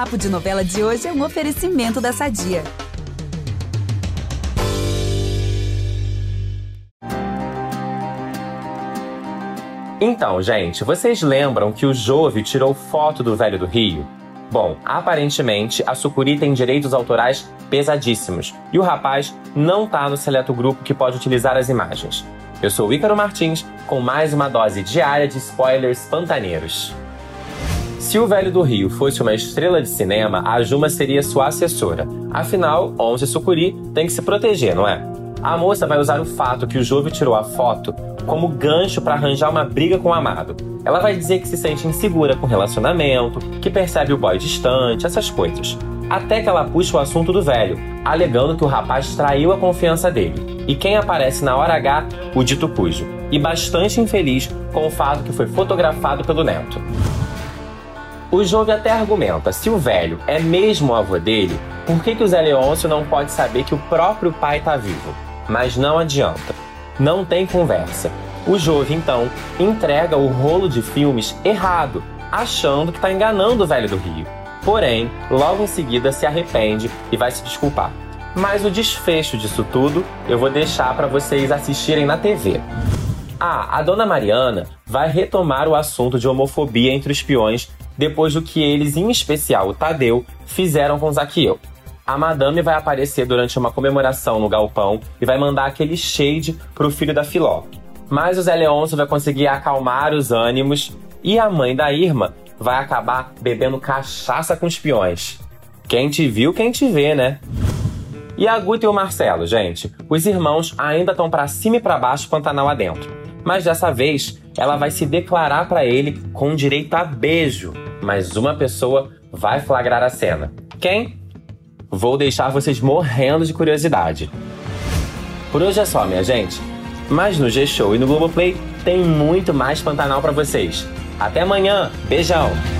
Papo de Novela de hoje é um oferecimento da Sadia. Então, gente, vocês lembram que o Jove tirou foto do velho do Rio? Bom, aparentemente a Sucuri tem direitos autorais pesadíssimos e o rapaz não tá no seleto grupo que pode utilizar as imagens. Eu sou o Ícaro Martins com mais uma dose diária de spoilers pantaneiros. Se o Velho do Rio fosse uma estrela de cinema, a Juma seria sua assessora. Afinal, 11 Sucuri tem que se proteger, não é? A moça vai usar o fato que o Jove tirou a foto como gancho para arranjar uma briga com o amado. Ela vai dizer que se sente insegura com o relacionamento, que percebe o boy distante, essas coisas. Até que ela puxa o assunto do velho, alegando que o rapaz traiu a confiança dele. E quem aparece na hora H? O dito cujo. E bastante infeliz com o fato que foi fotografado pelo neto. O Jove até argumenta: se o velho é mesmo o avô dele, por que, que o Zé Leôncio não pode saber que o próprio pai está vivo? Mas não adianta. Não tem conversa. O Jove, então, entrega o rolo de filmes errado, achando que está enganando o velho do Rio. Porém, logo em seguida se arrepende e vai se desculpar. Mas o desfecho disso tudo eu vou deixar para vocês assistirem na TV. Ah, a dona Mariana vai retomar o assunto de homofobia entre os peões depois do que eles, em especial o Tadeu, fizeram com Zaqueu. A madame vai aparecer durante uma comemoração no galpão e vai mandar aquele shade pro filho da Filó. Mas o Zé Leôncio vai conseguir acalmar os ânimos e a mãe da Irma vai acabar bebendo cachaça com os peões. Quem te viu, quem te vê, né? E a Guta e o Marcelo, gente? Os irmãos ainda estão para cima e para baixo Pantanal adentro. Mas dessa vez, ela vai se declarar para ele com direito a beijo. Mas uma pessoa vai flagrar a cena. Quem? Vou deixar vocês morrendo de curiosidade. Por hoje é só, minha gente. Mas no G-Show e no Globoplay tem muito mais Pantanal para vocês. Até amanhã. Beijão!